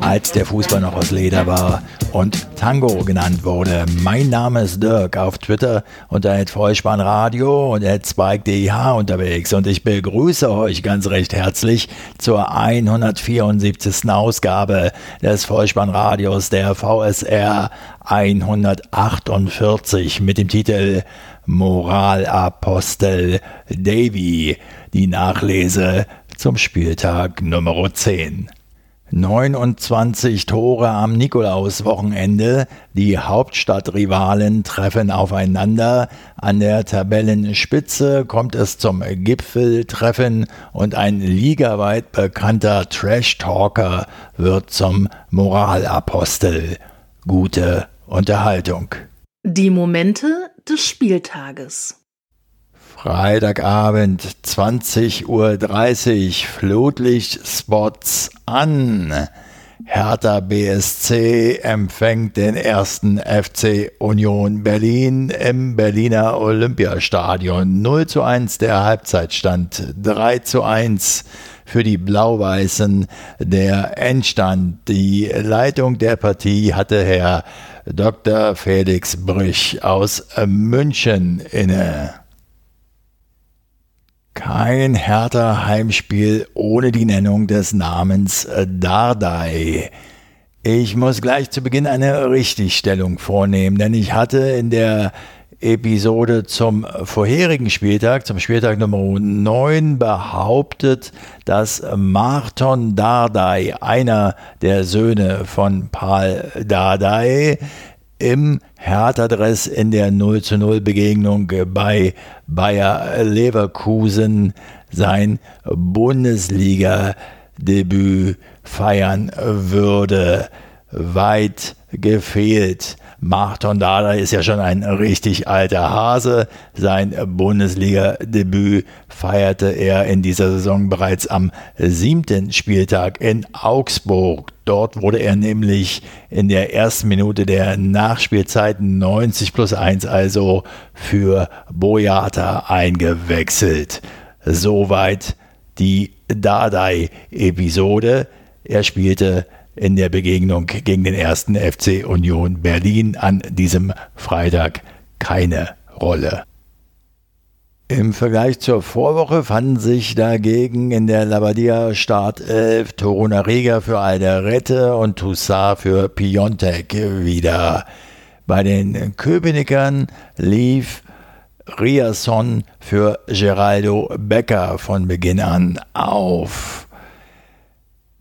als der Fußball noch aus Leder war und Tango genannt wurde. Mein Name ist Dirk auf Twitter unter Vollspannradio und @spike_dh unterwegs und ich begrüße euch ganz recht herzlich zur 174. Ausgabe des Vollspannradios der VSR 148 mit dem Titel Moralapostel Davy, die Nachlese zum Spieltag Nummer 10. 29 Tore am Nikolauswochenende. Die Hauptstadtrivalen treffen aufeinander. An der Tabellenspitze kommt es zum Gipfeltreffen und ein ligaweit bekannter Trash-Talker wird zum Moralapostel. Gute Unterhaltung. Die Momente des Spieltages. Freitagabend 20.30 Uhr Flutlichtspots an. Hertha BSC empfängt den ersten FC Union Berlin im Berliner Olympiastadion. 0 zu 1 der Halbzeitstand, 3 zu 1 für die Blau-Weißen der Endstand. Die Leitung der Partie hatte Herr Dr. Felix Brüch aus München inne. Kein härter Heimspiel ohne die Nennung des Namens Dardai. Ich muss gleich zu Beginn eine Richtigstellung vornehmen, denn ich hatte in der Episode zum vorherigen Spieltag, zum Spieltag Nummer 9, behauptet, dass Marton Dardai, einer der Söhne von Paul Dardai, im Hertha-Dress in der 0 zu 0 Begegnung bei Bayer Leverkusen sein Bundesliga-Debüt feiern würde. Weit gefehlt. Marton Dada ist ja schon ein richtig alter Hase. Sein Bundesliga-Debüt feierte er in dieser Saison bereits am siebten Spieltag in Augsburg. Dort wurde er nämlich in der ersten Minute der Nachspielzeit 90 plus 1 also für Boyata eingewechselt. Soweit die Dardai-Episode. Er spielte in der Begegnung gegen den ersten FC Union Berlin an diesem Freitag keine Rolle. Im Vergleich zur Vorwoche fanden sich dagegen in der Labadia Startelf Toruna Riga für Alderette und Toussaint für Piontek wieder. Bei den Köpenickern lief Riasson für Geraldo Becker von Beginn an auf.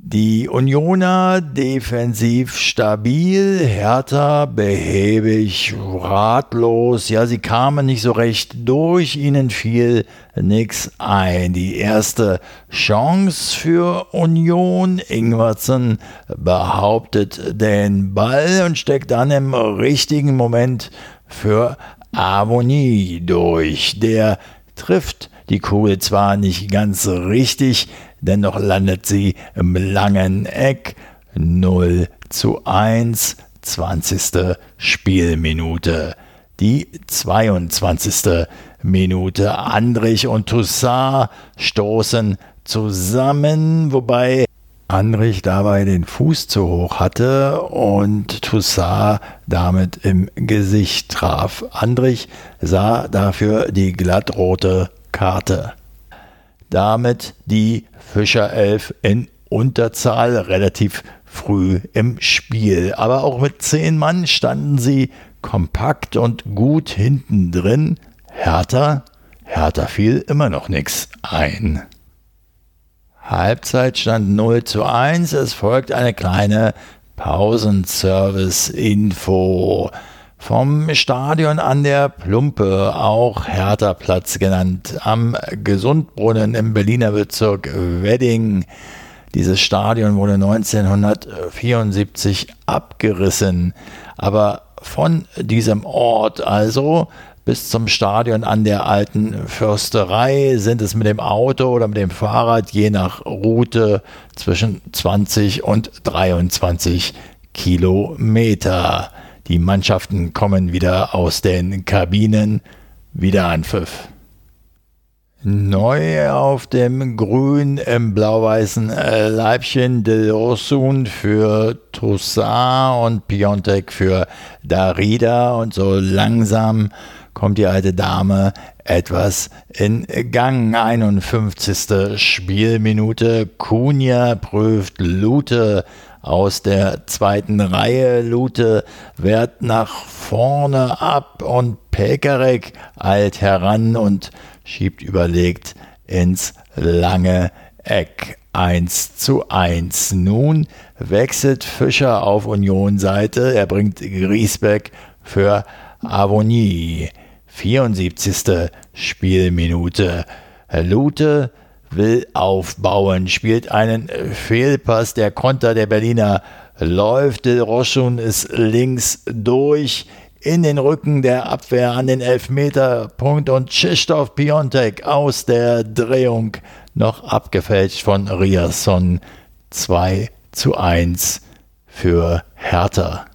Die Unioner defensiv stabil, Hertha behäbig, ratlos. Ja, sie kamen nicht so recht durch, ihnen fiel nix ein. Die erste Chance für Union. Ingwertsen behauptet den Ball und steckt dann im richtigen Moment für Avonie durch. Der trifft die Kugel zwar nicht ganz richtig, dennoch landet sie im langen Eck 0 zu 1, 20. Spielminute. Die 22. Minute. Andrich und Toussaint stoßen zusammen, wobei Andrich dabei den Fuß zu hoch hatte und Toussaint damit im Gesicht traf. Andrich sah dafür die glattrote Karte. Damit die Fischerelf in Unterzahl relativ früh im Spiel. Aber auch mit zehn Mann standen sie kompakt und gut hinten drin. Hertha, Hertha fiel immer noch nichts ein. Halbzeit stand 0 zu 1. Es folgt eine kleine Pausenservice-Info vom Stadion an der Plumpe, auch Hertha-Platz genannt, am Gesundbrunnen im Berliner Bezirk Wedding. Dieses Stadion wurde 1974 abgerissen, aber von diesem Ort also bis zum Stadion an der alten Försterei sind es mit dem Auto oder mit dem Fahrrad je nach Route zwischen 20 und 23 Kilometer. Die Mannschaften kommen wieder aus den Kabinen. Wieder Anpfiff. Neu auf dem grün im blau-weißen äh, Leibchen de Rosun für Toussaint und Piontek für Darida und so langsam kommt die alte Dame etwas in Gang. 51. Spielminute. Kunja prüft Lute aus der zweiten Reihe. Lute wehrt nach vorne ab und Pekarek eilt heran und schiebt überlegt ins lange Eck. 1 zu 1. Nun wechselt Fischer auf Union-Seite. Er bringt Griesbeck für Avonie. 74. Spielminute. Lute will aufbauen, spielt einen Fehlpass. Der Konter der Berliner läuft. Del Roschun ist links durch in den Rücken der Abwehr an den Elfmeterpunkt und Krzysztof Piontek aus der Drehung noch abgefälscht von Riasson 2 zu 1 für Hertha.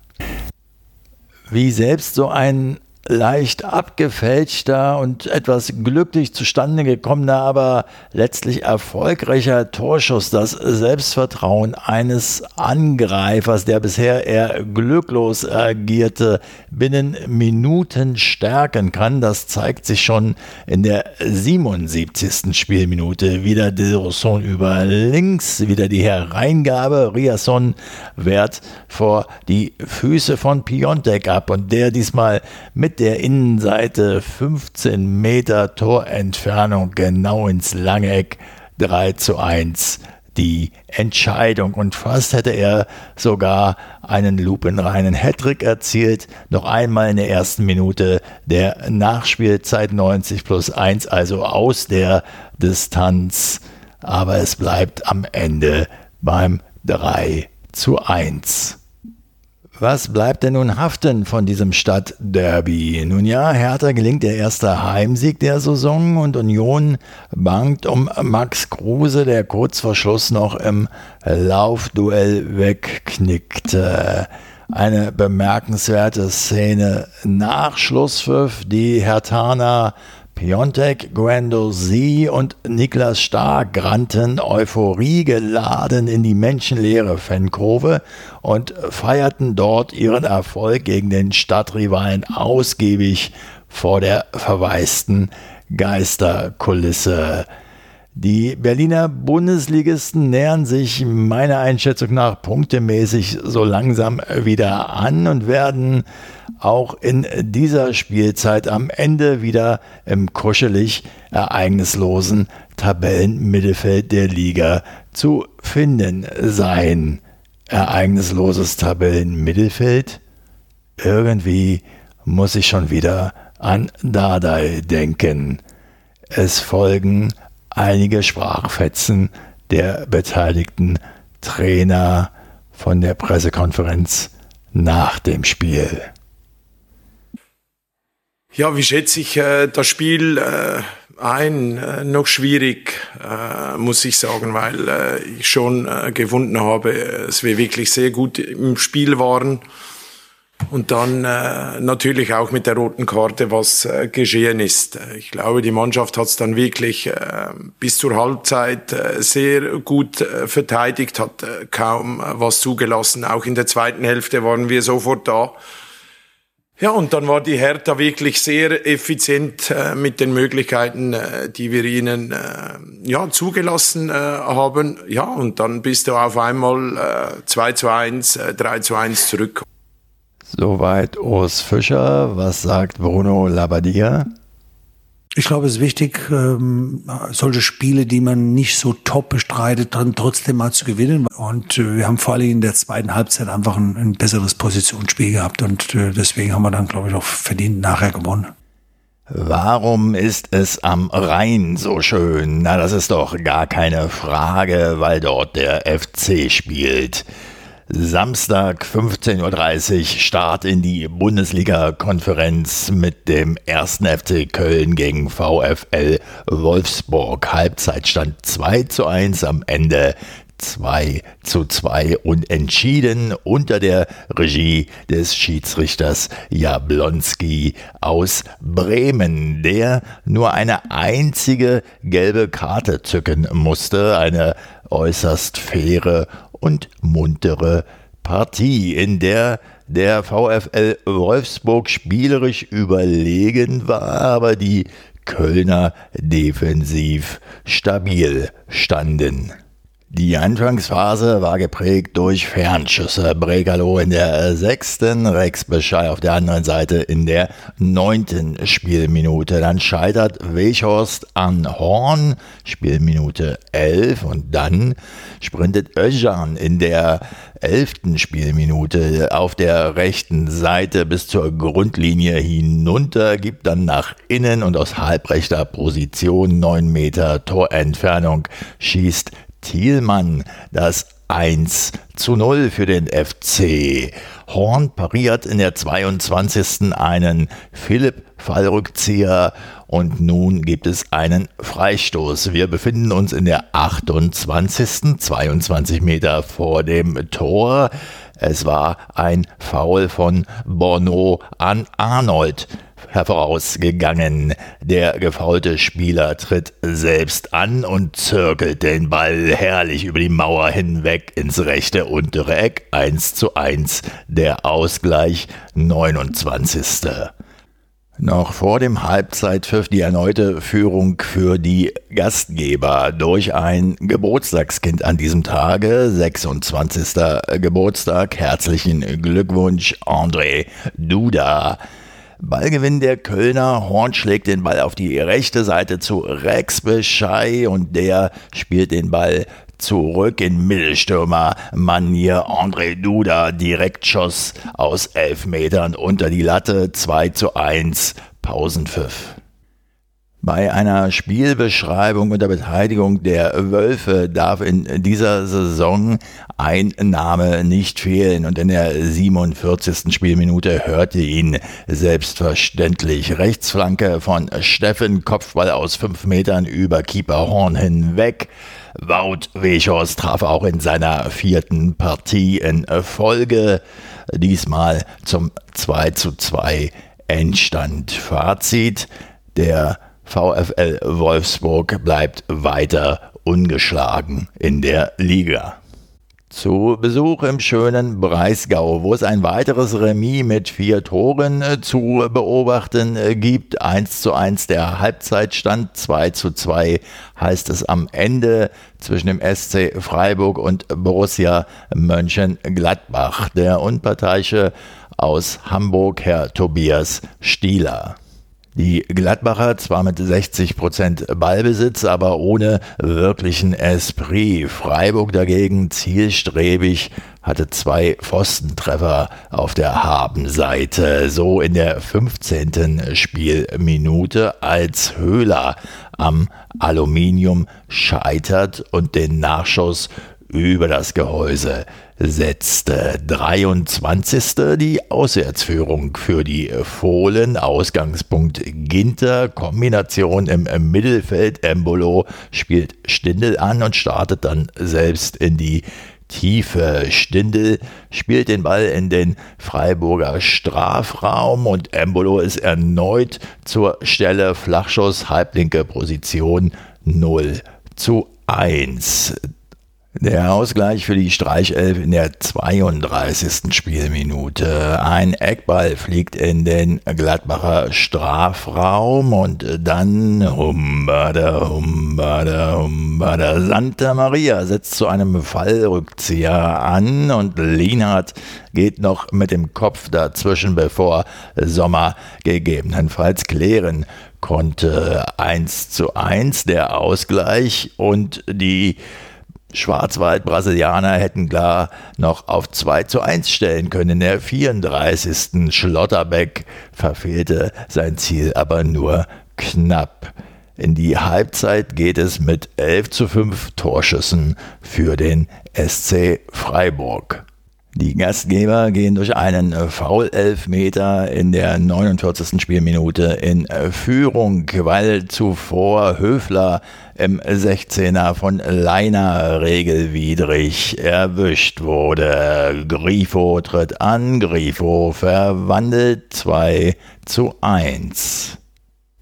Wie selbst so ein leicht abgefälschter und etwas glücklich zustande gekommener, aber letztlich erfolgreicher Torschuss das Selbstvertrauen eines Angreifers, der bisher eher glücklos agierte, binnen Minuten stärken kann. Das zeigt sich schon in der 77. Spielminute. Wieder Dilroson über links, wieder die Hereingabe. Riasson wehrt vor die Füße von Piontek ab und der diesmal mit der Innenseite 15 Meter Torentfernung genau ins lange Eck 3 zu 1 die Entscheidung und fast hätte er sogar einen lupenreinen Hattrick erzielt. Noch einmal in der ersten Minute der Nachspielzeit 90 plus 1, also aus der Distanz. Aber es bleibt am Ende beim 3 zu 1. Was bleibt denn nun haften von diesem Stadtderby? Nun ja, Hertha gelingt der erste Heimsieg der Saison und Union bangt um Max Kruse, der kurz vor Schluss noch im Laufduell wegknickte. Eine bemerkenswerte Szene nach Schlusspfiff, die Hertaner Piontek, Guendouzi und Niklas Stark rannten euphoriegeladen in die menschenleere Fankurve und feierten dort ihren Erfolg gegen den Stadtrivalen ausgiebig vor der verwaisten Geisterkulisse. Die Berliner Bundesligisten nähern sich meiner Einschätzung nach punktemäßig so langsam wieder an und werden auch in dieser Spielzeit am Ende wieder im kuschelig ereignislosen Tabellenmittelfeld der Liga zu finden sein. Ereignisloses Tabellenmittelfeld? Irgendwie muss ich schon wieder an Dardai denken. Es folgen einige Sprachfetzen der beteiligten Trainer von der Pressekonferenz nach dem Spiel. Ja, wie schätze ich äh, das Spiel äh, ein? Äh, noch schwierig, äh, muss ich sagen, weil äh, ich schon äh, gefunden habe, dass wir wirklich sehr gut im Spiel waren. Und dann äh, natürlich auch mit der roten Karte, was äh, geschehen ist. Ich glaube, die Mannschaft hat es dann wirklich äh, bis zur Halbzeit äh, sehr gut äh, verteidigt, hat äh, kaum äh, was zugelassen. Auch in der zweiten Hälfte waren wir sofort da. Ja, und dann war die Hertha wirklich sehr effizient äh, mit den Möglichkeiten, äh, die wir ihnen äh, ja, zugelassen äh, haben. Ja, und dann bist du auf einmal äh, 2 zu 1, äh, 3 zu 1 zurück. Soweit Urs Fischer. Was sagt Bruno Labbadia? Ich glaube, es ist wichtig, ähm, solche Spiele, die man nicht so top bestreitet, dann trotzdem mal zu gewinnen. Und äh, wir haben vor allem in der zweiten Halbzeit einfach ein, ein besseres Positionsspiel gehabt und äh, deswegen haben wir dann, glaube ich, auch verdient nachher gewonnen. Warum ist es am Rhein so schön? Na, das ist doch gar keine Frage, weil dort der FC spielt. Samstag 15.30 Uhr Start in die Bundesliga-Konferenz mit dem 1. FC Köln gegen VfL Wolfsburg. Halbzeitstand 2 zu 1 am Ende 2 zu 2 und entschieden unter der Regie des Schiedsrichters Jablonski aus Bremen, der nur eine einzige gelbe Karte zücken musste, eine äußerst faire und muntere Partie, in der der VfL Wolfsburg spielerisch überlegen war, aber die Kölner defensiv stabil standen. Die Anfangsphase war geprägt durch Fernschüsse. Bregalo in der sechsten, Rex Bescheid auf der anderen Seite in der neunten Spielminute. Dann scheitert Wechhorst an Horn, Spielminute elf und dann sprintet Özcan in der elften Spielminute auf der rechten Seite bis zur Grundlinie hinunter, gibt dann nach innen und aus halbrechter Position neun Meter Torentfernung schießt Thielmann das 1 zu 0 für den FC. Horn pariert in der 22. einen Philipp Fallrückzieher und nun gibt es einen Freistoß. Wir befinden uns in der 28. 22 Meter vor dem Tor. Es war ein Foul von Bono an Arnold hervorausgegangen. Der gefaulte Spieler tritt selbst an und zirkelt den Ball herrlich über die Mauer hinweg ins rechte untere Eck. 1 zu 1 der Ausgleich 29. Noch vor dem Halbzeitpfiff die erneute Führung für die Gastgeber durch ein Geburtstagskind an diesem Tage, 26. Geburtstag. Herzlichen Glückwunsch, André Duda. Ballgewinn der Kölner. Horn schlägt den Ball auf die rechte Seite zu Rex Beschei und der spielt den Ball zurück in Mittelstürmer Manier André Duda. Direktschoss aus elf Metern unter die Latte. 2 zu 1. Pausenpfiff. Bei einer Spielbeschreibung unter Beteiligung der Wölfe darf in dieser Saison ein Name nicht fehlen und in der 47. Spielminute hörte ihn selbstverständlich Rechtsflanke von Steffen Kopfball aus fünf Metern über Keeper Horn hinweg. Wout Wechhorst traf auch in seiner vierten Partie in Folge, diesmal zum 2 zu 2 Endstand. Fazit, der VfL Wolfsburg bleibt weiter ungeschlagen in der Liga. Zu Besuch im schönen Breisgau, wo es ein weiteres Remis mit vier Toren äh, zu beobachten äh, gibt. 1 zu 1 der Halbzeitstand, 2 zu 2 heißt es am Ende zwischen dem SC Freiburg und Borussia Mönchengladbach. Der Unparteiische aus Hamburg, Herr Tobias Stieler. Die Gladbacher zwar mit 60 Prozent Ballbesitz, aber ohne wirklichen Esprit. Freiburg dagegen zielstrebig hatte zwei Pfostentreffer auf der Habenseite. So in der 15. Spielminute, als Höhler am Aluminium scheitert und den Nachschuss über das Gehäuse setzte. 23. die Auswärtsführung für die Fohlen. Ausgangspunkt Ginter. Kombination im Mittelfeld. Embolo spielt Stindel an und startet dann selbst in die Tiefe. Stindel spielt den Ball in den Freiburger Strafraum und Embolo ist erneut zur Stelle. Flachschuss, halblinke Position 0 zu 1. Der Ausgleich für die Streichelf in der 32. Spielminute. Ein Eckball fliegt in den Gladbacher Strafraum und dann Humbada, Humbada, Humbada. Santa Maria setzt zu einem Fallrückzieher an und Lienhardt geht noch mit dem Kopf dazwischen, bevor Sommer gegebenenfalls klären konnte. 1 zu 1 der Ausgleich und die Schwarzwald-Brasilianer hätten klar noch auf 2 zu 1 stellen können. In der 34. Schlotterbeck verfehlte sein Ziel aber nur knapp. In die Halbzeit geht es mit 11 zu 5 Torschüssen für den SC Freiburg. Die Gastgeber gehen durch einen Foul-Elfmeter in der 49. Spielminute in Führung, weil zuvor Höfler im 16er von Leiner regelwidrig erwischt wurde. Grifo tritt an, Grifo verwandelt 2 zu 1.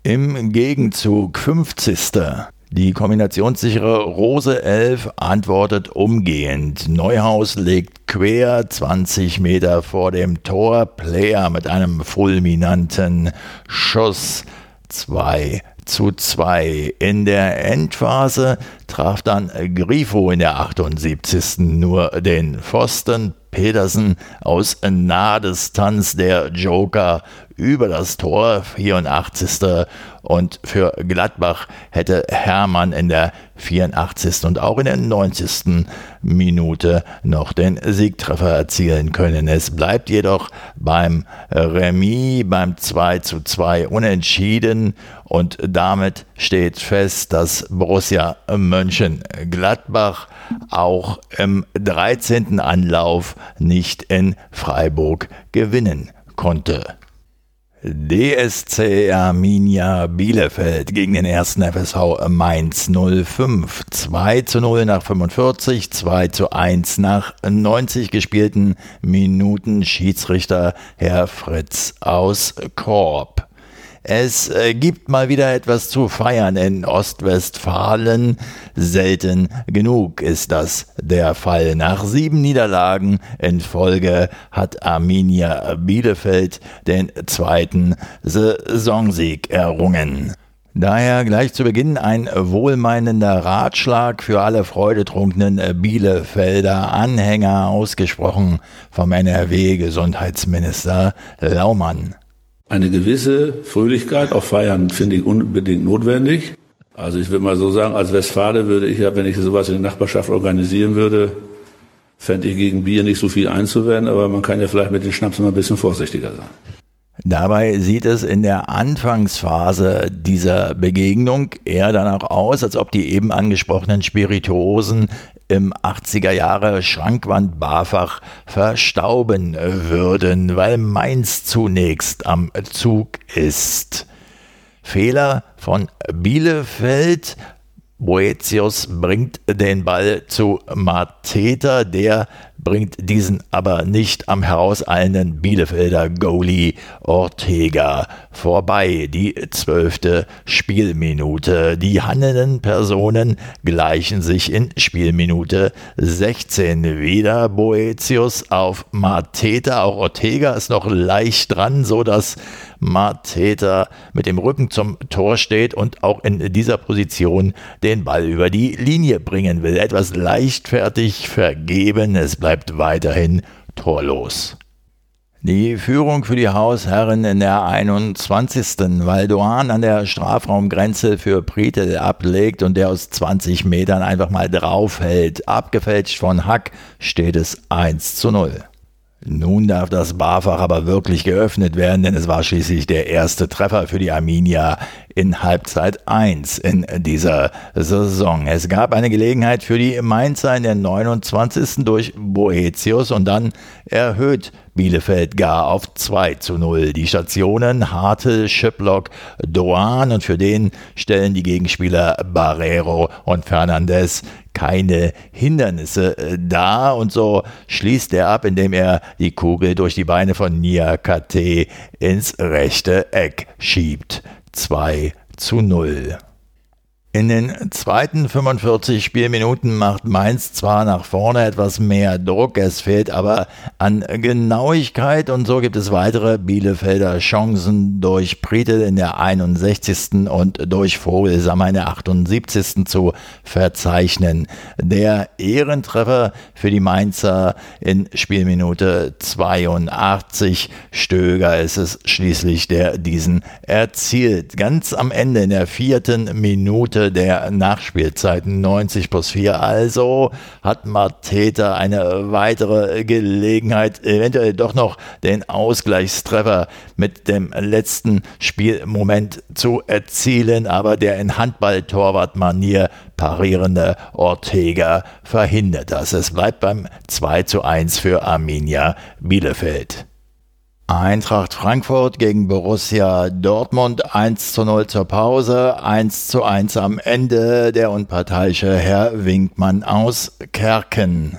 Im Gegenzug 50. Die kombinationssichere Rose 11 antwortet umgehend. Neuhaus legt quer 20 Meter vor dem Tor. Player mit einem fulminanten Schuss 2 zu 2. In der Endphase traf dann Grifo in der 78. nur den Pfosten. Petersen aus Nahdistanz der Joker über das Tor, 84. Und für Gladbach hätte Hermann in der 84. und auch in der 90. Minute noch den Siegtreffer erzielen können. Es bleibt jedoch beim Remis, beim 2 zu 2 unentschieden und damit steht fest, dass Borussia Mönchengladbach auch im 13. Anlauf nicht in Freiburg gewinnen konnte. DSC Arminia Bielefeld gegen den ersten FSV Mainz 05. 2 zu 0 nach 45, 2 zu 1 nach 90 gespielten Minuten. Schiedsrichter Herr Fritz aus Korb. Es äh, gibt mal wieder etwas zu feiern in Ostwestfalen. Selten genug ist das der Fall. Nach sieben Niederlagen in Folge hat Arminia Bielefeld den zweiten Saisonsieg errungen. Daher gleich zu Beginn ein wohlmeinender Ratschlag für alle freudetrunkenen Bielefelder Anhänger ausgesprochen vom NRW-Gesundheitsminister Laumann. Eine gewisse Fröhlichkeit auf Feiern finde ich unbedingt notwendig. Also ich würde mal so sagen, als Westfale würde ich ja, wenn ich sowas in der Nachbarschaft organisieren würde, fände ich gegen Bier nicht so viel einzuwenden, aber man kann ja vielleicht mit den Schnaps mal ein bisschen vorsichtiger sein. Dabei sieht es in der Anfangsphase dieser Begegnung eher danach aus, als ob die eben angesprochenen Spirituosen im 80er Jahre Schrankwand Barfach verstauben würden, weil Mainz zunächst am Zug ist. Fehler von Bielefeld. Boetius bringt den Ball zu Mateta, der bringt diesen aber nicht am herauseilenden Bielefelder Goalie Ortega vorbei. Die zwölfte Spielminute. Die handelnden Personen gleichen sich in Spielminute 16 wieder. Boetius auf Mateta, auch Ortega ist noch leicht dran, so dass Mateta mit dem Rücken zum Tor steht und auch in dieser Position den Ball über die Linie bringen will. Etwas leichtfertig vergeben. Es bleibt weiterhin torlos. Die Führung für die Hausherren in der 21. weil an der Strafraumgrenze für Pritel ablegt und der aus 20 Metern einfach mal draufhält. Abgefälscht von Hack steht es 1 zu 0. Nun darf das Barfach aber wirklich geöffnet werden, denn es war schließlich der erste Treffer für die Arminia in Halbzeit 1 in dieser Saison. Es gab eine Gelegenheit für die Mainzer in der 29. durch Boetius und dann erhöht Bielefeld gar auf 2 zu 0. Die Stationen Hartel, Schiplock, Doan und für den stellen die Gegenspieler Barrero und Fernandez keine Hindernisse äh, dar und so schließt er ab, indem er die Kugel durch die Beine von Niakate ins rechte Eck schiebt. 2 zu 0. In den zweiten 45 Spielminuten macht Mainz zwar nach vorne etwas mehr Druck, es fehlt aber an Genauigkeit und so gibt es weitere Bielefelder Chancen durch Pritel in der 61. und durch Vogelsammer in der 78. zu verzeichnen. Der Ehrentreffer für die Mainzer in Spielminute 82. Stöger ist es schließlich, der diesen erzielt. Ganz am Ende in der vierten Minute Der Nachspielzeit 90 plus 4. Also hat Mateta eine weitere Gelegenheit, eventuell doch noch den Ausgleichstreffer mit dem letzten Spielmoment zu erzielen, aber der in Handball-Torwart-Manier parierende Ortega verhindert das. Es bleibt beim 2 zu 1 für Arminia Bielefeld. Eintracht Frankfurt gegen Borussia Dortmund 1 zu 0 zur Pause, 1 zu 1 am Ende der unparteiische Herr Winkmann aus Kerken.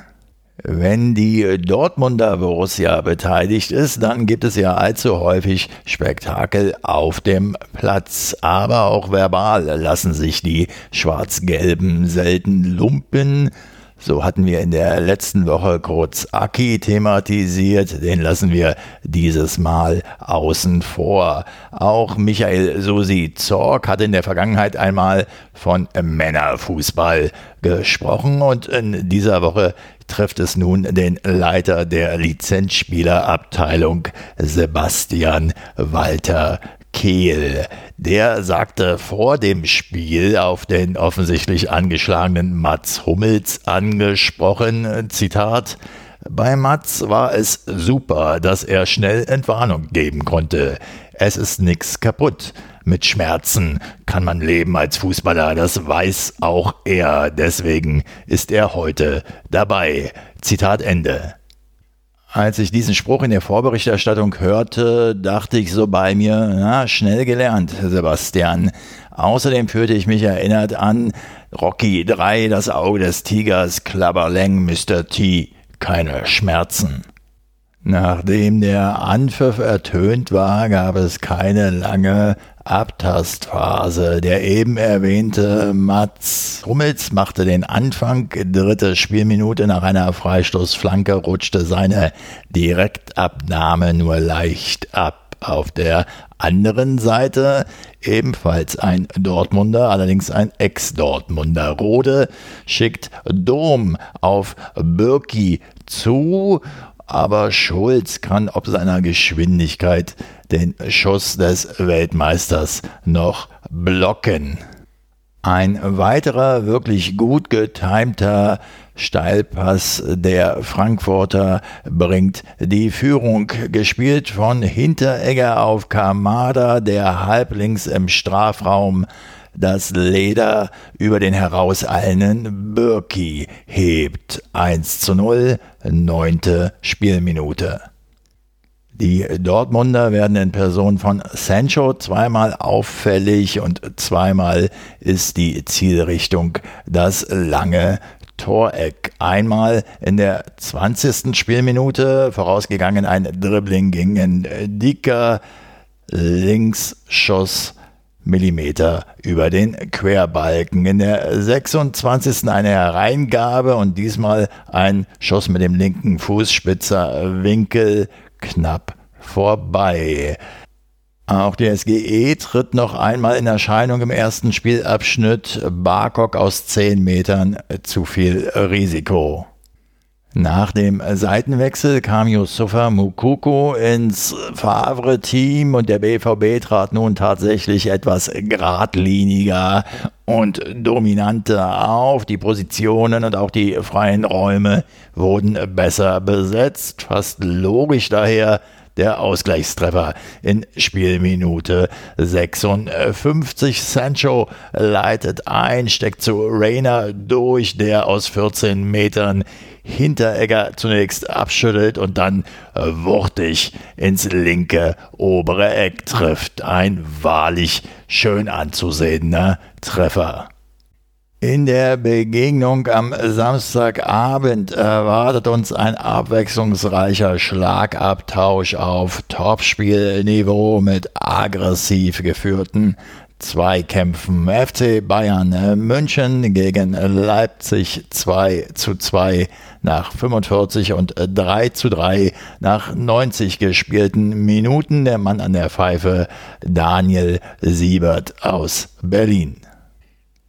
Wenn die Dortmunder Borussia beteiligt ist, dann gibt es ja allzu häufig Spektakel auf dem Platz. Aber auch verbal lassen sich die Schwarz-Gelben selten lumpen. So hatten wir in der letzten Woche kurz Aki thematisiert, den lassen wir dieses Mal außen vor. Auch Michael Susi Zorg hat in der Vergangenheit einmal von Männerfußball gesprochen und in dieser Woche trifft es nun den Leiter der Lizenzspielerabteilung Sebastian Walter Kehl. Der sagte vor dem Spiel auf den offensichtlich angeschlagenen Mats Hummels angesprochen, Zitat, bei Mats war es super, dass er schnell Entwarnung geben konnte. Es ist nichts kaputt. Mit Schmerzen kann man leben als Fußballer, das weiß auch er. Deswegen ist er heute dabei. Zitat Ende. Als ich diesen Spruch in der Vorberichterstattung hörte, dachte ich so bei mir, na, schnell gelernt, Sebastian. Außerdem fühlte ich mich erinnert an Rocky 3, das Auge des Tigers, Klabberleng, Mr. T, keine Schmerzen. Nachdem der Anpfiff ertönt war, gab es keine lange Abtastphase. Der eben erwähnte Mats Hummels machte den Anfang. Dritte Spielminute nach einer Freistoßflanke rutschte seine Direktabnahme nur leicht ab. Auf der anderen Seite ebenfalls ein Dortmunder, allerdings ein Ex-Dortmunder. Rode schickt Dom auf Birki zu aber Schulz kann ob seiner Geschwindigkeit den Schuss des Weltmeisters noch blocken. Ein weiterer wirklich gut getimter Steilpass der Frankfurter bringt die Führung, gespielt von Hinteregger auf Kamada, der halblinks im Strafraum das Leder über den herauseilenden Birki hebt. 1 zu 0, neunte Spielminute. Die Dortmunder werden in Person von Sancho zweimal auffällig und zweimal ist die Zielrichtung das lange Toreck. Einmal in der 20. Spielminute, vorausgegangen ein Dribbling gegen Dicker, Linksschuss Millimeter über den Querbalken. In der 26. eine Hereingabe und diesmal ein Schuss mit dem linken Fußspitzer Winkel knapp vorbei. Auch der SGE tritt noch einmal in Erscheinung im ersten Spielabschnitt. Barkok aus 10 Metern zu viel Risiko. Nach dem Seitenwechsel kam Yusufa Mukoko ins Favre-Team und der BVB trat nun tatsächlich etwas geradliniger und dominanter auf. Die Positionen und auch die freien Räume wurden besser besetzt. Fast logisch daher, der Ausgleichstreffer in Spielminute 56. Sancho leitet ein, steckt zu Rainer durch, der aus 14 Metern Hinteregger zunächst abschüttelt und dann wuchtig ins linke obere Eck trifft. Ein wahrlich schön anzusehender Treffer. In der Begegnung am Samstagabend erwartet uns ein abwechslungsreicher Schlagabtausch auf Topspielniveau mit aggressiv geführten Zweikämpfen. FC Bayern München gegen Leipzig 2 zu 2 nach 45 und 3 zu 3 nach 90 gespielten Minuten. Der Mann an der Pfeife Daniel Siebert aus Berlin.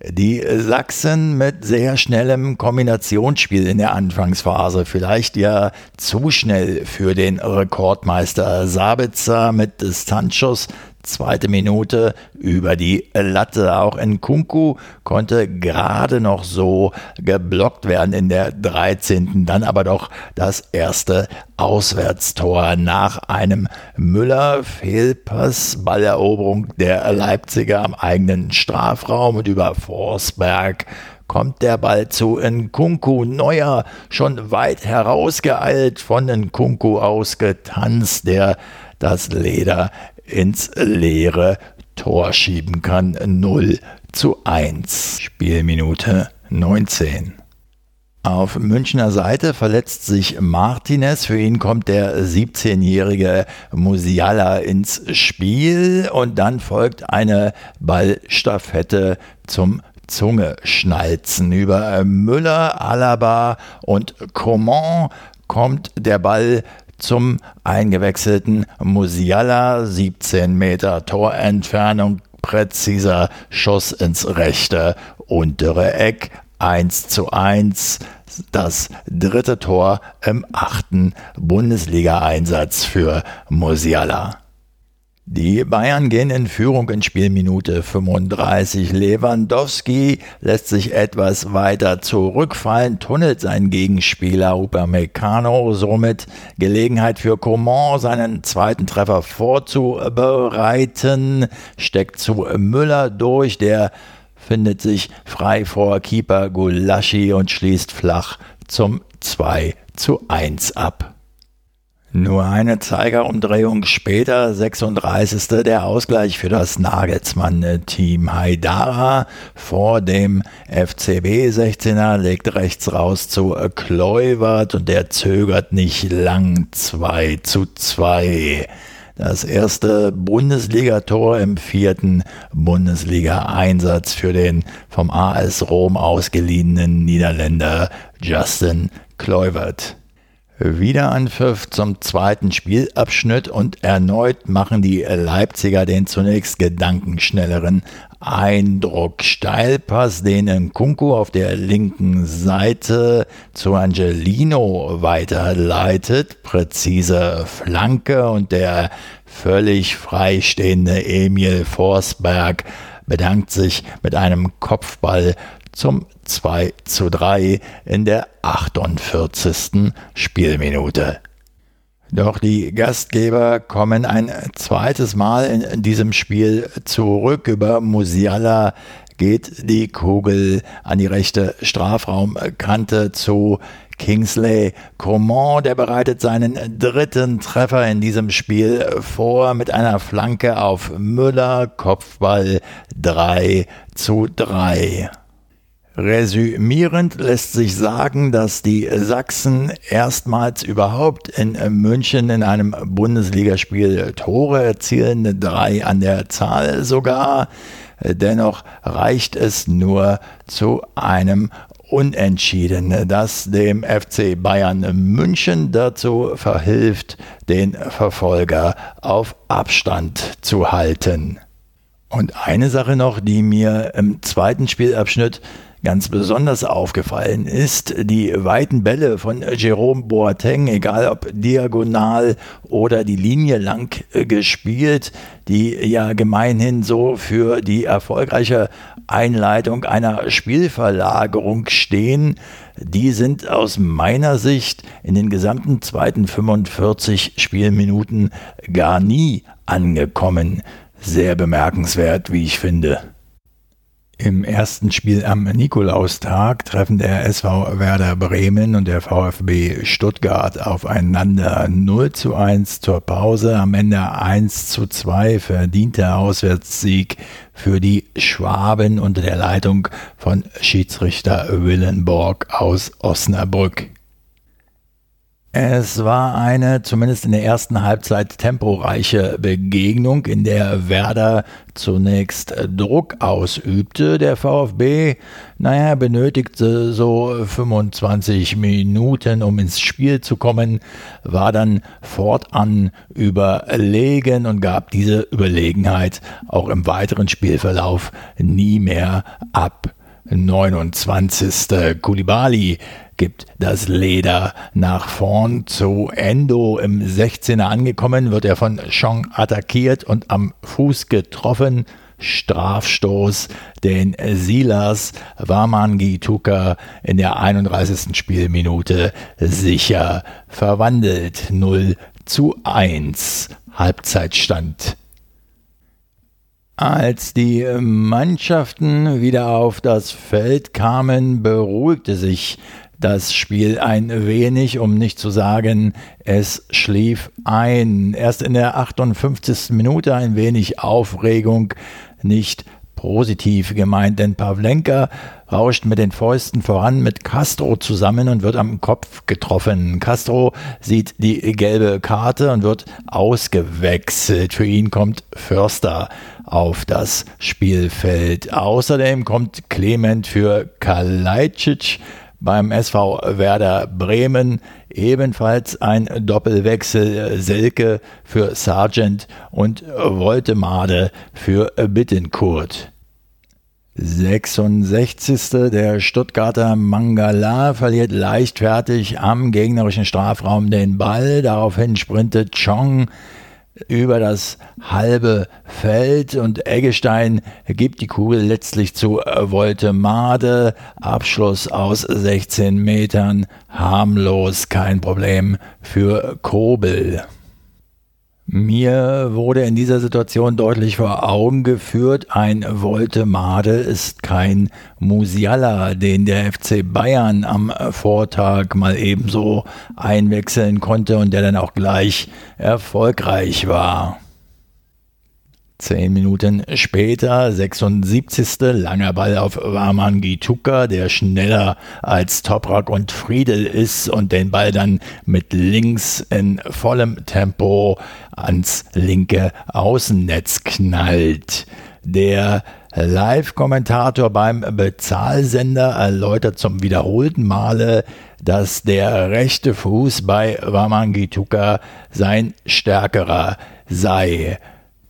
Die Sachsen mit sehr schnellem Kombinationsspiel in der Anfangsphase, vielleicht ja zu schnell für den Rekordmeister Sabitzer mit Distanzschuss zweite Minute über die Latte. Auch in Kunku konnte gerade noch so geblockt werden in der 13. Dann aber doch das erste Auswärtstor nach einem Müller-Fehlpass, Balleroberung der Leipziger am eigenen Strafraum und über Forsberg kommt der Ball zu Nkunku. Neuer schon weit herausgeeilt von Nkunku ausgetanzt, der das Leder ins leere Tor schieben kann. 0 zu 1. Spielminute 19. Auf Münchner Seite verletzt sich Martinez. Für ihn kommt der 17-jährige Musiala ins Spiel und dann folgt eine Ballstaffette zum Zunge-Schnalzen. Über Müller, Alaba und Coman kommt der Ball zum eingewechselten Musiala. 17 Meter Torentfernung, präziser Schuss ins rechte untere Eck. 1 zu 1. Das dritte Tor im achten Bundesliga-Einsatz für Musiala. Die Bayern gehen in Führung in Spielminute 35. Lewandowski lässt sich etwas weiter zurückfallen, tunnelt seinen Gegenspieler Upamecano, somit Gelegenheit für Coman, seinen zweiten Treffer vorzubereiten, steckt zu Müller durch, der findet sich frei vor Keeper Gulaschi und schließt flach zum 2 zu 1 ab. Nur eine Zeigerumdrehung später, 36. der Ausgleich für das Nagelsmann-Team. Haidara vor dem FCB 16er legt rechts raus zu Kluivert und der zögert nicht lang 2 zu 2. Das erste Bundesligator im vierten Bundesliga-Einsatz für den vom AS Rom ausgeliehenen Niederländer Justin Kluivert. Wieder ein Pfiff zum zweiten Spielabschnitt und erneut machen die Leipziger den zunächst gedankenschnelleren Eindruck. Steilpass, den Kunku auf der linken Seite zu Angelino weiterleitet. Präzise Flanke und der völlig freistehende Emil Forsberg bedankt sich mit einem Kopfball zum 2 zu 3 in der 48. Spielminute. Doch die Gastgeber kommen ein zweites Mal in diesem Spiel zurück. Über Musiala geht die Kugel an die rechte Strafraumkante zu Kingsley Coman, der bereitet seinen dritten Treffer in diesem Spiel vor mit einer Flanke auf Müller, Kopfball 3 zu 3. Resümierend lässt sich sagen, dass die Sachsen erstmals überhaupt in München in einem Bundesligaspiel Tore erzielen, drei an der Zahl sogar. Dennoch reicht es nur zu einem Unentschieden, das dem FC Bayern München dazu verhilft, den Verfolger auf Abstand zu halten. Und eine Sache noch, die mir im zweiten Spielabschnitt Ganz besonders aufgefallen ist die weiten Bälle von Jerome Boateng, egal ob diagonal oder die Linie lang äh, gespielt, die ja gemeinhin so für die erfolgreiche Einleitung einer Spielverlagerung stehen. Die sind aus meiner Sicht in den gesamten zweiten 45 Spielminuten gar nie angekommen. Sehr bemerkenswert, wie ich finde. Im ersten Spiel am Nikolaustag treffen der SV Werder Bremen und der VfB Stuttgart aufeinander. 0 zu 1 zur Pause, am Ende 1 zu 2 verdienter Auswärtssieg für die Schwaben unter der Leitung von Schiedsrichter Willenborg aus Osnabrück. Es war eine, zumindest in der ersten Halbzeit, temporeiche Begegnung, in der Werder zunächst Druck ausübte. Der VfB, naja, benötigte so 25 Minuten, um ins Spiel zu kommen, war dann fortan überlegen und gab diese Überlegenheit auch im weiteren Spielverlauf nie mehr ab. 29. Kulibali gibt das Leder nach vorn zu Endo im 16er angekommen, wird er von Chong attackiert und am Fuß getroffen. Strafstoß, den Silas Wamangituka in der 31. Spielminute sicher verwandelt. 0 zu 1 Halbzeitstand. Als die Mannschaften wieder auf das Feld kamen, beruhigte sich das Spiel ein wenig, um nicht zu sagen, es schlief ein. Erst in der 58. Minute ein wenig Aufregung, nicht positiv gemeint, denn Pavlenka rauscht mit den Fäusten voran mit Castro zusammen und wird am Kopf getroffen. Castro sieht die gelbe Karte und wird ausgewechselt. Für ihn kommt Förster auf das Spielfeld. Außerdem kommt Clement für Kalajdzic beim SV Werder Bremen ebenfalls ein Doppelwechsel Selke für Sargent und Woltemade für Bittenkurt. 66. Der Stuttgarter Mangala verliert leichtfertig am gegnerischen Strafraum den Ball. Daraufhin sprintet Chong über das halbe Feld und Eggestein gibt die Kugel letztlich zu Voltemade. Abschluss aus 16 Metern, harmlos, kein Problem für Kobel. Mir wurde in dieser Situation deutlich vor Augen geführt, ein Voltemade ist kein Musiala, den der FC Bayern am Vortag mal ebenso einwechseln konnte und der dann auch gleich erfolgreich war. Zehn Minuten später, 76. langer Ball auf Warman Gituka, der schneller als Toprak und Friedel ist und den Ball dann mit links in vollem Tempo ans linke Außennetz knallt. Der Live-Kommentator beim Bezahlsender erläutert zum wiederholten Male, dass der rechte Fuß bei Wamangituka sein stärkerer sei.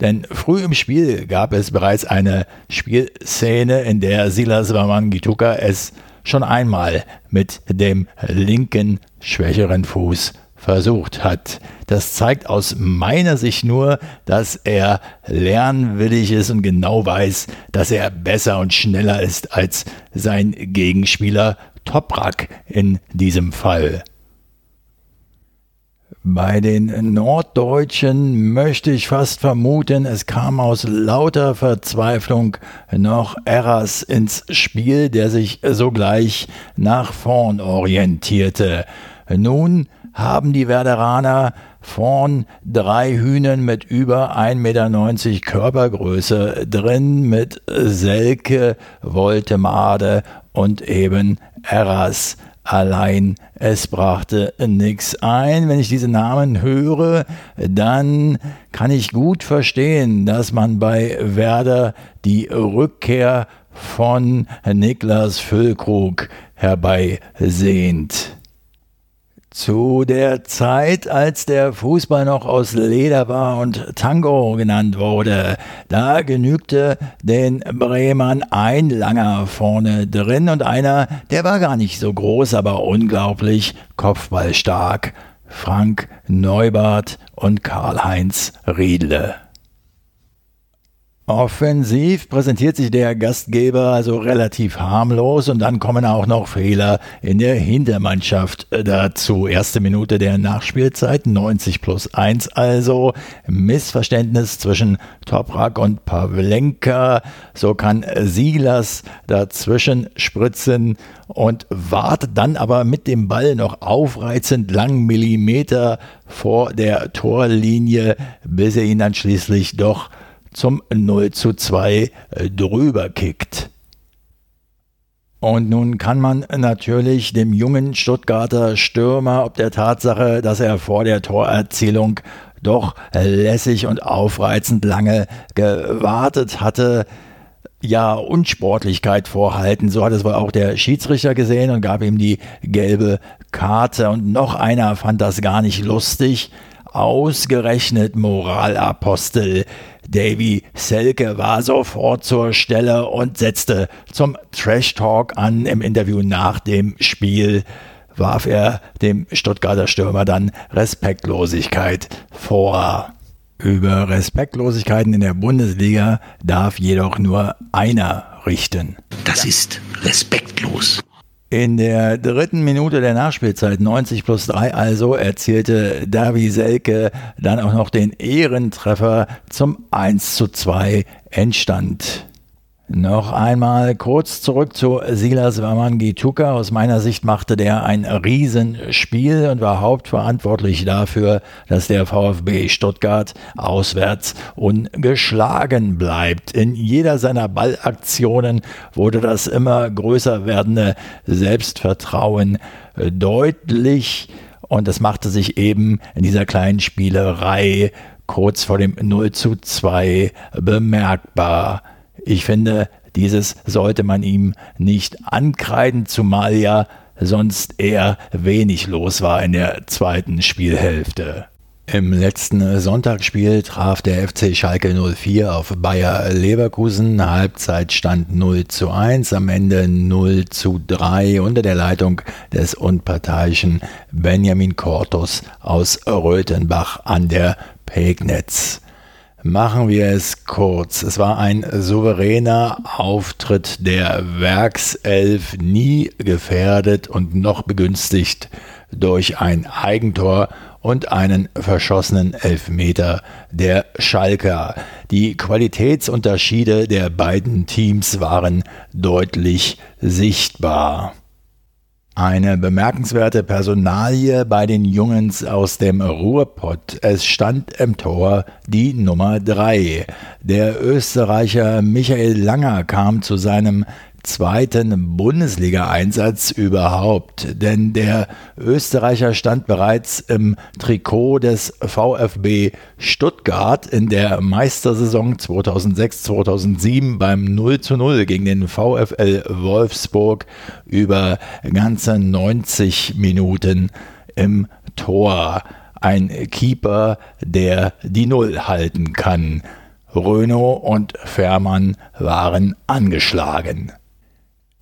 Denn früh im Spiel gab es bereits eine Spielszene, in der Silas Wamangituka es schon einmal mit dem linken schwächeren Fuß versucht hat. Das zeigt aus meiner Sicht nur, dass er lernwillig ist und genau weiß, dass er besser und schneller ist als sein Gegenspieler Toprak in diesem Fall. Bei den Norddeutschen möchte ich fast vermuten, es kam aus lauter Verzweiflung noch Erras ins Spiel, der sich sogleich nach vorn orientierte. Nun haben die Werderaner vorn drei Hühnen mit über 1,90 Meter Körpergröße drin mit Selke, Voltemade und eben Erras allein es brachte nichts ein. Wenn ich diese Namen höre, dann kann ich gut verstehen, dass man bei Werder die Rückkehr von Niklas Füllkrug herbeisehnt. Zu der Zeit, als der Fußball noch aus Leder war und Tango genannt wurde, da genügte den Bremern ein langer vorne drin und einer, der war gar nicht so groß, aber unglaublich kopfballstark. Frank Neubart und Karl-Heinz Riedle. Offensiv präsentiert sich der Gastgeber also relativ harmlos und dann kommen auch noch Fehler in der Hintermannschaft dazu. Erste Minute der Nachspielzeit, 90 plus 1 also. Missverständnis zwischen Toprak und Pavlenka. So kann Silas dazwischen spritzen und wartet dann aber mit dem Ball noch aufreizend lang Millimeter vor der Torlinie, bis er ihn dann schließlich doch zum 0 zu 2 äh, drüber kickt. Und nun kann man natürlich dem jungen Stuttgarter Stürmer ob der Tatsache, dass er vor der Torerzielung doch lässig und aufreizend lange gewartet hatte, ja Unsportlichkeit vorhalten. So hat es wohl auch der Schiedsrichter gesehen und gab ihm die gelbe Karte. Und noch einer fand das gar nicht lustig. Ausgerechnet Moralapostel Davy Selke war sofort zur Stelle und setzte zum Trash Talk an im Interview nach dem Spiel. warf er dem Stuttgarter Stürmer dann Respektlosigkeit vor. Über Respektlosigkeiten in der Bundesliga darf jedoch nur einer richten. Das ist respektlos. In der dritten Minute der Nachspielzeit, 90 plus 3 also, erzielte Davi Selke dann auch noch den Ehrentreffer zum 1 zu 2 Endstand. Noch einmal kurz zurück zu Silas Wamangituka. Aus meiner Sicht machte der ein Riesenspiel und war hauptverantwortlich dafür, dass der VfB Stuttgart auswärts ungeschlagen bleibt. In jeder seiner Ballaktionen wurde das immer größer werdende Selbstvertrauen deutlich und das machte sich eben in dieser kleinen Spielerei kurz vor dem 0 zu 2 bemerkbar. Ich finde, dieses sollte man ihm nicht ankreiden, zumal ja sonst eher wenig los war in der zweiten Spielhälfte. Im letzten Sonntagsspiel traf der FC Schalke 04 auf Bayer Leverkusen. Halbzeitstand 0 zu 1, am Ende 0 zu 3 unter der Leitung des unparteiischen Benjamin Kortus aus Röthenbach an der Pegnitz. Machen wir es kurz. Es war ein souveräner Auftritt der Werkself, nie gefährdet und noch begünstigt durch ein Eigentor und einen verschossenen Elfmeter der Schalker. Die Qualitätsunterschiede der beiden Teams waren deutlich sichtbar. Eine bemerkenswerte Personalie bei den Jungens aus dem Ruhrpott. Es stand im Tor die Nummer 3. Der Österreicher Michael Langer kam zu seinem zweiten Bundesliga-Einsatz überhaupt, denn der Österreicher stand bereits im Trikot des VfB Stuttgart in der Meistersaison 2006-2007 beim 0 zu 0 gegen den VfL Wolfsburg über ganze 90 Minuten im Tor. Ein Keeper, der die Null halten kann. Renault und Fährmann waren angeschlagen.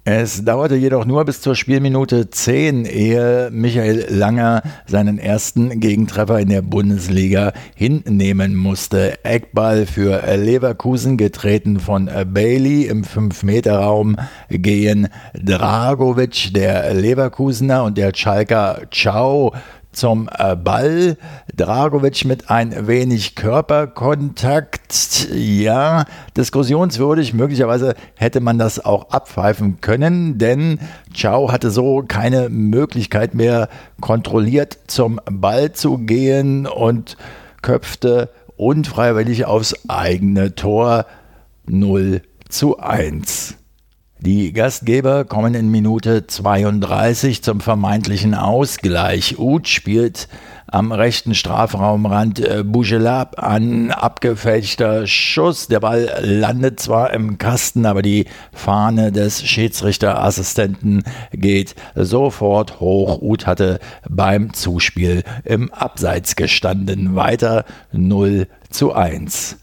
Es dauerte jedoch nur bis zur Spielminute 10, ehe Michael Langer seinen ersten Gegentreffer in der Bundesliga hinnehmen musste. Eckball für Leverkusen, getreten von Bailey im 5-Meter-Raum, gehen Dragovic, der Leverkusener, und der Schalker Ciao zum äh, Ball. Dragovic mit ein wenig Körperkontakt. Ja, diskussionswürdig. Möglicherweise hätte man das auch abpfeifen können, denn Ciao hatte so keine Möglichkeit mehr, kontrolliert zum Ball zu gehen und köpfte unfreiwillig aufs eigene Tor 0 zu 1. Die Gastgeber kommen in Minute 32 zum vermeintlichen Ausgleich. Uth spielt am rechten Strafraumrand äh, Bougelab an, abgefälschter Schuss. Der Ball landet zwar im Kasten, aber die Fahne des Schiedsrichterassistenten geht sofort hoch. Uth hatte beim Zuspiel im Abseits gestanden. Weiter 0 zu 1.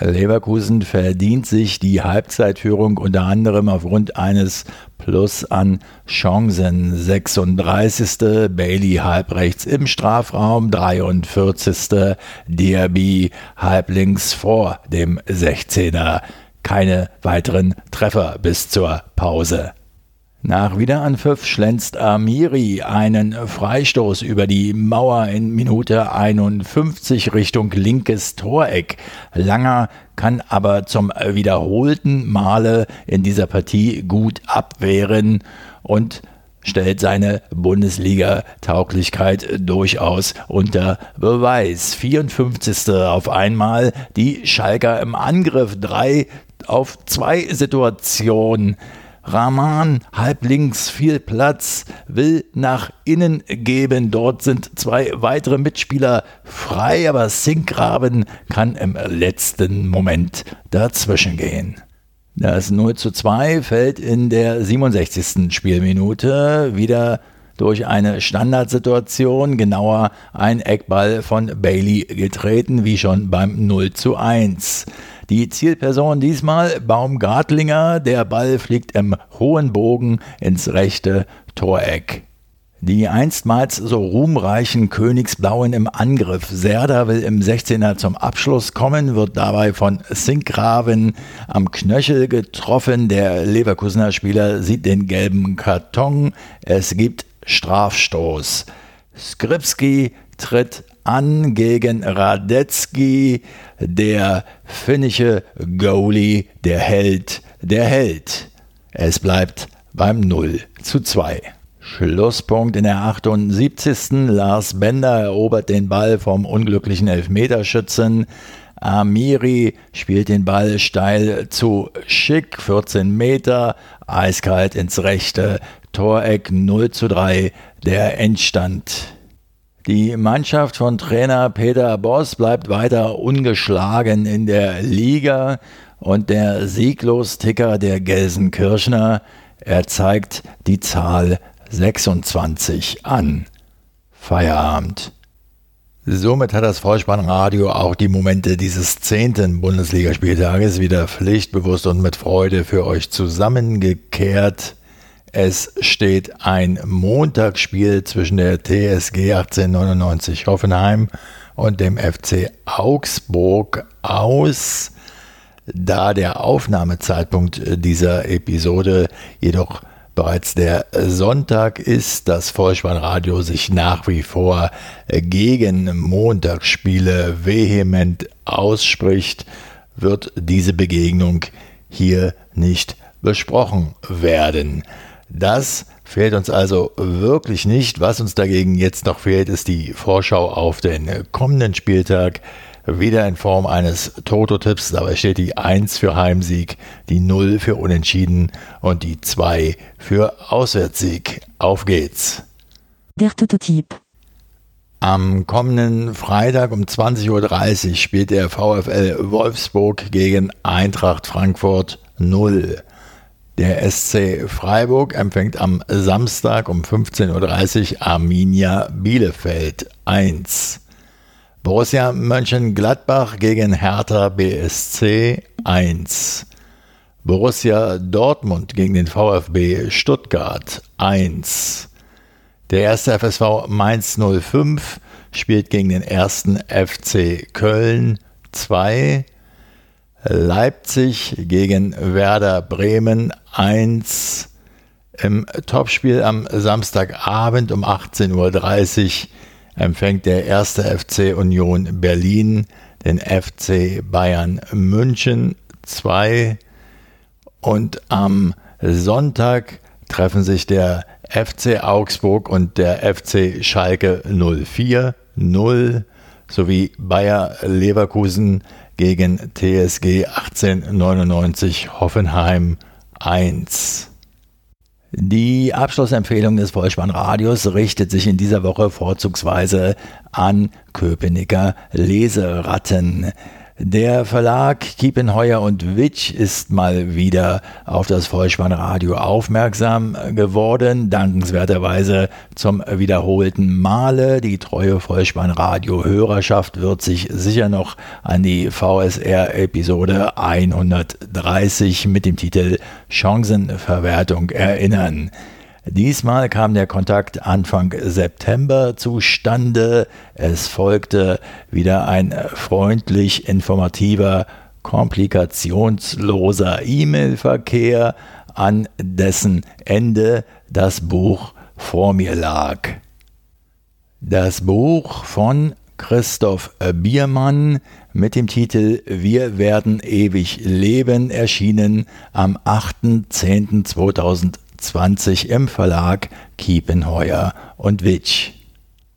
Leverkusen verdient sich die Halbzeitführung unter anderem aufgrund eines Plus an Chancen. 36. Bailey halbrechts im Strafraum, 43. Diaby halblinks vor dem 16er. Keine weiteren Treffer bis zur Pause. Nach Wiederanpfiff schlänzt Amiri einen Freistoß über die Mauer in Minute 51 Richtung linkes Toreck. Langer kann aber zum wiederholten Male in dieser Partie gut abwehren und stellt seine Bundesliga-Tauglichkeit durchaus unter Beweis. 54. auf einmal die Schalker im Angriff. Drei auf zwei Situationen. Rahman, halblinks, viel Platz, will nach innen geben. Dort sind zwei weitere Mitspieler frei, aber Sinkgraben kann im letzten Moment dazwischen gehen. Das 0 zu 2 fällt in der 67. Spielminute wieder durch eine Standardsituation, genauer ein Eckball von Bailey getreten, wie schon beim 0 zu 1. Die Zielperson diesmal Baumgartlinger, der Ball fliegt im hohen Bogen ins rechte Toreck. Die einstmals so ruhmreichen Königsblauen im Angriff. Serda will im 16er zum Abschluss kommen, wird dabei von Sinkgraven am Knöchel getroffen. Der Leverkusener Spieler sieht den gelben Karton. Es gibt Strafstoß. Skripski tritt an gegen Radetzky, der finnische Goalie, der Held, der Held. Es bleibt beim 0 zu 2. Schlusspunkt in der 78. Lars Bender erobert den Ball vom unglücklichen Elfmeterschützen. Amiri spielt den Ball steil zu Schick, 14 Meter, eiskalt ins rechte Toreck 0 zu 3, der Endstand. Die Mannschaft von Trainer Peter Boss bleibt weiter ungeschlagen in der Liga und der Sieglos-Ticker der Gelsenkirchner, er zeigt die Zahl 26 an. Feierabend. Somit hat das Vollspannradio auch die Momente dieses zehnten Bundesligaspieltages wieder pflichtbewusst und mit Freude für euch zusammengekehrt. Es steht ein Montagsspiel zwischen der TSG 1899 Hoffenheim und dem FC Augsburg aus. Da der Aufnahmezeitpunkt dieser Episode jedoch bereits der Sonntag ist, das Vollspannradio sich nach wie vor gegen Montagsspiele vehement ausspricht, wird diese Begegnung hier nicht besprochen werden. Das fehlt uns also wirklich nicht. Was uns dagegen jetzt noch fehlt, ist die Vorschau auf den kommenden Spieltag wieder in Form eines Toto-Tipps. Dabei steht die 1 für Heimsieg, die 0 für Unentschieden und die 2 für Auswärtssieg. Auf geht's. Der Toto-Tipp. Am kommenden Freitag um 20.30 Uhr spielt der VfL Wolfsburg gegen Eintracht Frankfurt 0. Der SC Freiburg empfängt am Samstag um 15.30 Uhr Arminia Bielefeld 1. Borussia Mönchengladbach gegen Hertha BSC 1. Borussia Dortmund gegen den VfB Stuttgart 1. Der erste FSV Mainz 05 spielt gegen den ersten FC Köln 2. Leipzig gegen Werder Bremen 1. Im Topspiel am Samstagabend um 18.30 Uhr empfängt der erste FC Union Berlin den FC Bayern München 2 und am Sonntag treffen sich der FC Augsburg und der FC Schalke 04 0 sowie Bayer Leverkusen gegen TSG 1899 Hoffenheim 1. Die Abschlussempfehlung des Vollspannradios richtet sich in dieser Woche vorzugsweise an Köpenicker Leseratten. Der Verlag Kiepenheuer und Witsch ist mal wieder auf das Vollspannradio aufmerksam geworden, dankenswerterweise zum wiederholten Male. Die treue Vollspannradio-Hörerschaft wird sich sicher noch an die VSR-Episode 130 mit dem Titel Chancenverwertung erinnern. Diesmal kam der Kontakt Anfang September zustande. Es folgte wieder ein freundlich informativer, komplikationsloser E-Mail-Verkehr, an dessen Ende das Buch vor mir lag. Das Buch von Christoph Biermann mit dem Titel Wir werden ewig leben erschienen am 8.10.2020 20 im Verlag Kiepenheuer und Witsch.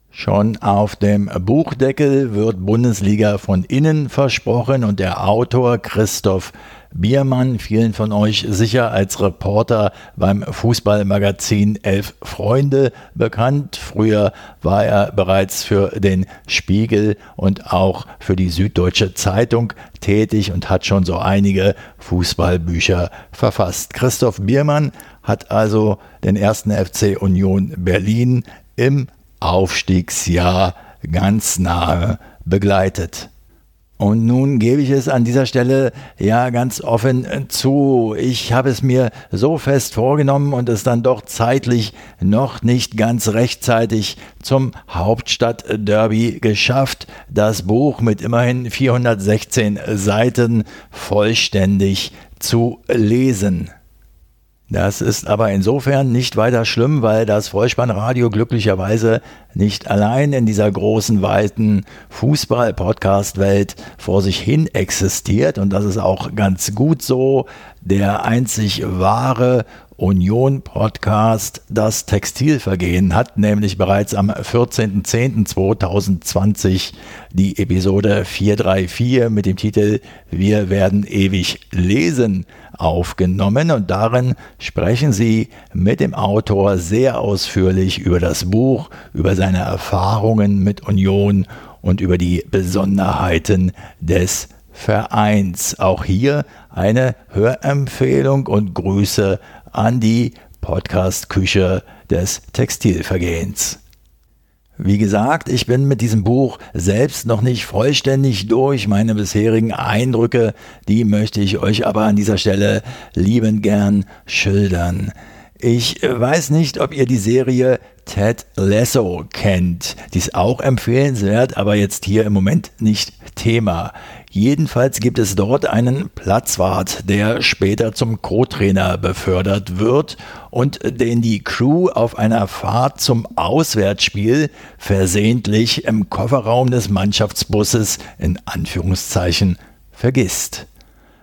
Schon auf dem Buchdeckel wird Bundesliga von innen versprochen und der Autor Christoph Biermann, vielen von euch sicher als Reporter beim Fußballmagazin Elf Freunde bekannt. Früher war er bereits für den Spiegel und auch für die Süddeutsche Zeitung tätig und hat schon so einige Fußballbücher verfasst. Christoph Biermann hat also den ersten FC Union Berlin im Aufstiegsjahr ganz nahe begleitet. Und nun gebe ich es an dieser Stelle ja ganz offen zu. Ich habe es mir so fest vorgenommen und es dann doch zeitlich noch nicht ganz rechtzeitig zum Hauptstadtderby geschafft, das Buch mit immerhin 416 Seiten vollständig zu lesen. Das ist aber insofern nicht weiter schlimm, weil das Vollspannradio glücklicherweise nicht allein in dieser großen, weiten Fußball-Podcast-Welt vor sich hin existiert. Und das ist auch ganz gut so. Der einzig wahre Union-Podcast das Textilvergehen hat nämlich bereits am 14.10.2020 die Episode 434 mit dem Titel Wir werden ewig lesen aufgenommen und darin sprechen sie mit dem Autor sehr ausführlich über das Buch, über seine Erfahrungen mit Union und über die Besonderheiten des Vereins. Auch hier eine Hörempfehlung und Grüße an die Podcast-Küche des Textilvergehens. Wie gesagt, ich bin mit diesem Buch selbst noch nicht vollständig durch. Meine bisherigen Eindrücke, die möchte ich euch aber an dieser Stelle liebend gern schildern. Ich weiß nicht, ob ihr die Serie Ted Lasso kennt. Die ist auch empfehlenswert, aber jetzt hier im Moment nicht Thema. Jedenfalls gibt es dort einen Platzwart, der später zum Co-Trainer befördert wird und den die Crew auf einer Fahrt zum Auswärtsspiel versehentlich im Kofferraum des Mannschaftsbusses in Anführungszeichen vergisst.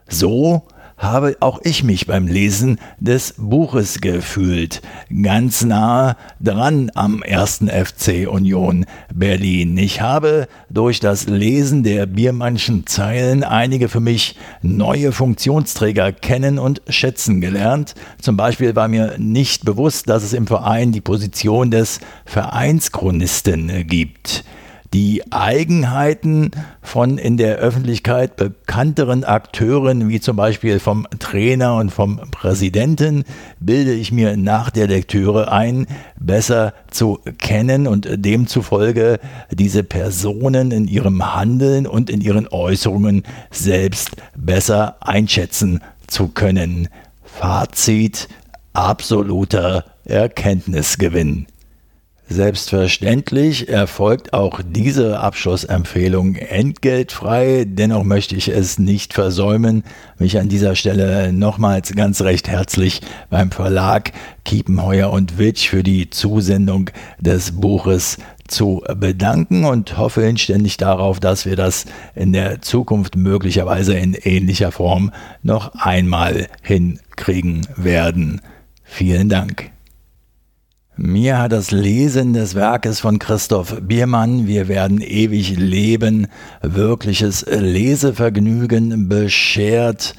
So habe auch ich mich beim Lesen des Buches gefühlt, ganz nah dran am ersten FC Union Berlin. Ich habe durch das Lesen der Biermannschen Zeilen einige für mich neue Funktionsträger kennen und schätzen gelernt. Zum Beispiel war mir nicht bewusst, dass es im Verein die Position des Vereinschronisten gibt. Die Eigenheiten von in der Öffentlichkeit bekannteren Akteuren, wie zum Beispiel vom Trainer und vom Präsidenten, bilde ich mir nach der Lektüre ein, besser zu kennen und demzufolge diese Personen in ihrem Handeln und in ihren Äußerungen selbst besser einschätzen zu können. Fazit absoluter Erkenntnisgewinn. Selbstverständlich erfolgt auch diese Abschlussempfehlung entgeltfrei, dennoch möchte ich es nicht versäumen, mich an dieser Stelle nochmals ganz recht herzlich beim Verlag Kiepenheuer und Witsch für die Zusendung des Buches zu bedanken und hoffe inständig darauf, dass wir das in der Zukunft möglicherweise in ähnlicher Form noch einmal hinkriegen werden. Vielen Dank. Mir hat das Lesen des Werkes von Christoph Biermann, Wir werden ewig leben, wirkliches Lesevergnügen beschert.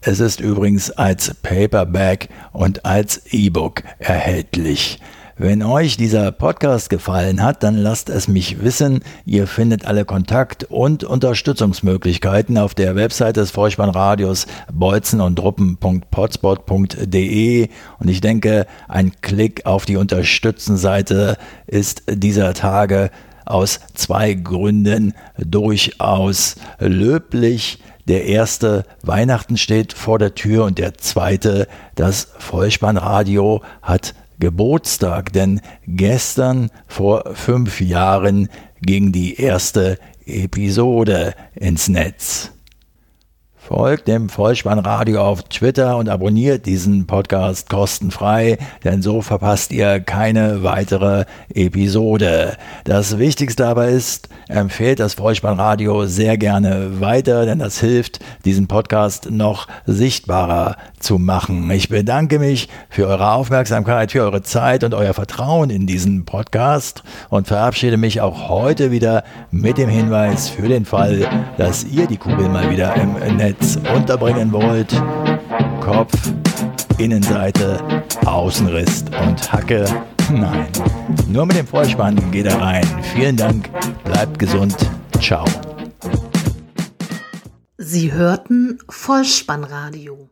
Es ist übrigens als Paperback und als E-Book erhältlich. Wenn euch dieser Podcast gefallen hat, dann lasst es mich wissen. Ihr findet alle Kontakt- und Unterstützungsmöglichkeiten auf der Website des Vorspannradios bolzen und druppen.potspot.de und ich denke, ein Klick auf die Unterstützen-Seite ist dieser Tage aus zwei Gründen durchaus löblich. Der erste, Weihnachten steht vor der Tür und der zweite, das Vollspannradio hat Geburtstag, denn gestern vor fünf Jahren ging die erste Episode ins Netz. Folgt dem Vollspannradio auf Twitter und abonniert diesen Podcast kostenfrei, denn so verpasst ihr keine weitere Episode. Das Wichtigste aber ist, empfehlt das Vollspannradio sehr gerne weiter, denn das hilft, diesen Podcast noch sichtbarer zu machen. Ich bedanke mich für eure Aufmerksamkeit, für eure Zeit und euer Vertrauen in diesen Podcast und verabschiede mich auch heute wieder mit dem Hinweis für den Fall, dass ihr die Kugel mal wieder im Netz unterbringen wollt, Kopf, Innenseite, Außenriss und Hacke, nein, nur mit dem Vorspann geht er rein. Vielen Dank, bleibt gesund, ciao. Sie hörten Vollspannradio.